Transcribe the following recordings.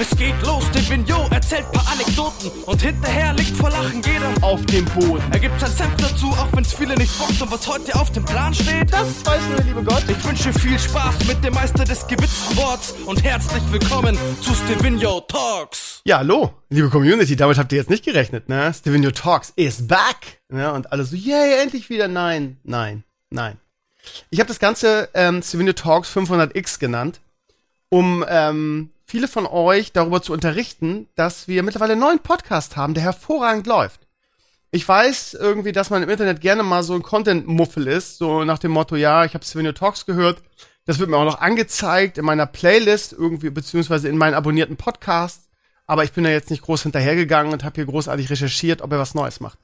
Es geht los, Devigno erzählt paar Anekdoten und hinterher liegt vor Lachen jeder auf dem Boden. Er gibt sein Senf dazu, auch wenn's viele nicht bockt und was heute auf dem Plan steht, das weiß nur der liebe Gott. Ich wünsche viel Spaß mit dem Meister des gewitzten Worts und herzlich willkommen zu Stevino Talks. Ja, hallo, liebe Community, damit habt ihr jetzt nicht gerechnet, ne? Stevino Talks is back, ne? Und alle so, yay, endlich wieder. Nein, nein, nein. Ich habe das Ganze ähm, Stevino Talks 500x genannt, um ähm, viele von euch darüber zu unterrichten, dass wir mittlerweile einen neuen Podcast haben, der hervorragend läuft. Ich weiß irgendwie, dass man im Internet gerne mal so ein Content-Muffel ist, so nach dem Motto, ja, ich habe Svenio Talks gehört, das wird mir auch noch angezeigt in meiner Playlist irgendwie, beziehungsweise in meinen abonnierten Podcasts, aber ich bin da jetzt nicht groß hinterhergegangen und habe hier großartig recherchiert, ob er was Neues macht.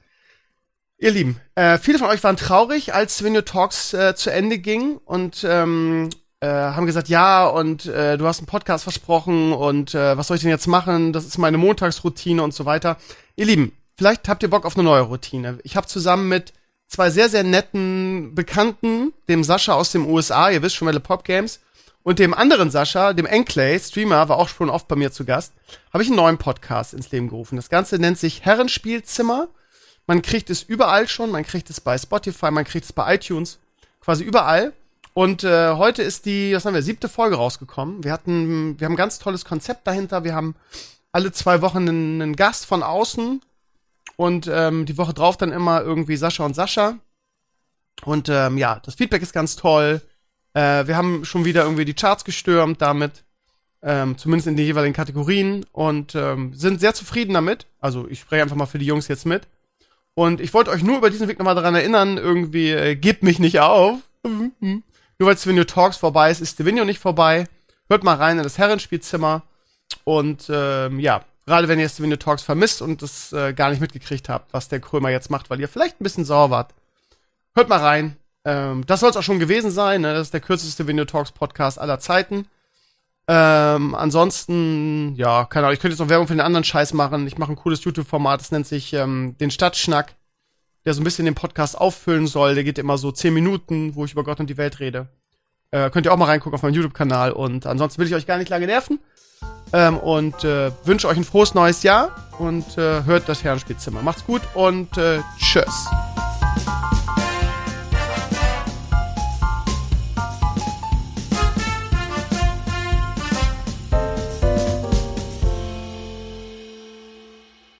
Ihr Lieben, äh, viele von euch waren traurig, als Svenio Talks äh, zu Ende ging und ähm, äh, haben gesagt, ja, und äh, du hast einen Podcast versprochen und äh, was soll ich denn jetzt machen? Das ist meine Montagsroutine und so weiter. Ihr Lieben, vielleicht habt ihr Bock auf eine neue Routine. Ich habe zusammen mit zwei sehr, sehr netten Bekannten, dem Sascha aus dem USA, ihr wisst schon, Welle Pop Games, und dem anderen Sascha, dem Enclay, Streamer, war auch schon oft bei mir zu Gast, habe ich einen neuen Podcast ins Leben gerufen. Das Ganze nennt sich Herrenspielzimmer. Man kriegt es überall schon, man kriegt es bei Spotify, man kriegt es bei iTunes, quasi überall. Und äh, heute ist die, was haben wir, siebte Folge rausgekommen. Wir hatten, wir haben ein ganz tolles Konzept dahinter. Wir haben alle zwei Wochen einen, einen Gast von außen und ähm, die Woche drauf dann immer irgendwie Sascha und Sascha. Und ähm, ja, das Feedback ist ganz toll. Äh, wir haben schon wieder irgendwie die Charts gestürmt damit, ähm, zumindest in den jeweiligen Kategorien und ähm, sind sehr zufrieden damit. Also ich spreche einfach mal für die Jungs jetzt mit. Und ich wollte euch nur über diesen Weg nochmal daran erinnern, irgendwie, äh, gebt mich nicht auf. Nur weil Stevenio Talks vorbei ist, ist Stevenio nicht vorbei. Hört mal rein in das Herrenspielzimmer. Und ähm, ja, gerade wenn ihr Stevenio Talks vermisst und das äh, gar nicht mitgekriegt habt, was der Krömer jetzt macht, weil ihr vielleicht ein bisschen sauer wart, hört mal rein. Ähm, das soll es auch schon gewesen sein. Ne? Das ist der kürzeste Stevenio Talks Podcast aller Zeiten. Ähm, ansonsten, ja, keine Ahnung, ich könnte jetzt noch Werbung für den anderen Scheiß machen. Ich mache ein cooles YouTube-Format, das nennt sich ähm, den Stadtschnack der so ein bisschen den Podcast auffüllen soll. Der geht immer so zehn Minuten, wo ich über Gott und die Welt rede. Äh, könnt ihr auch mal reingucken auf meinem YouTube-Kanal. Und ansonsten will ich euch gar nicht lange nerven. Ähm, und äh, wünsche euch ein frohes neues Jahr und äh, hört das Herrenspielzimmer. Macht's gut und äh, tschüss.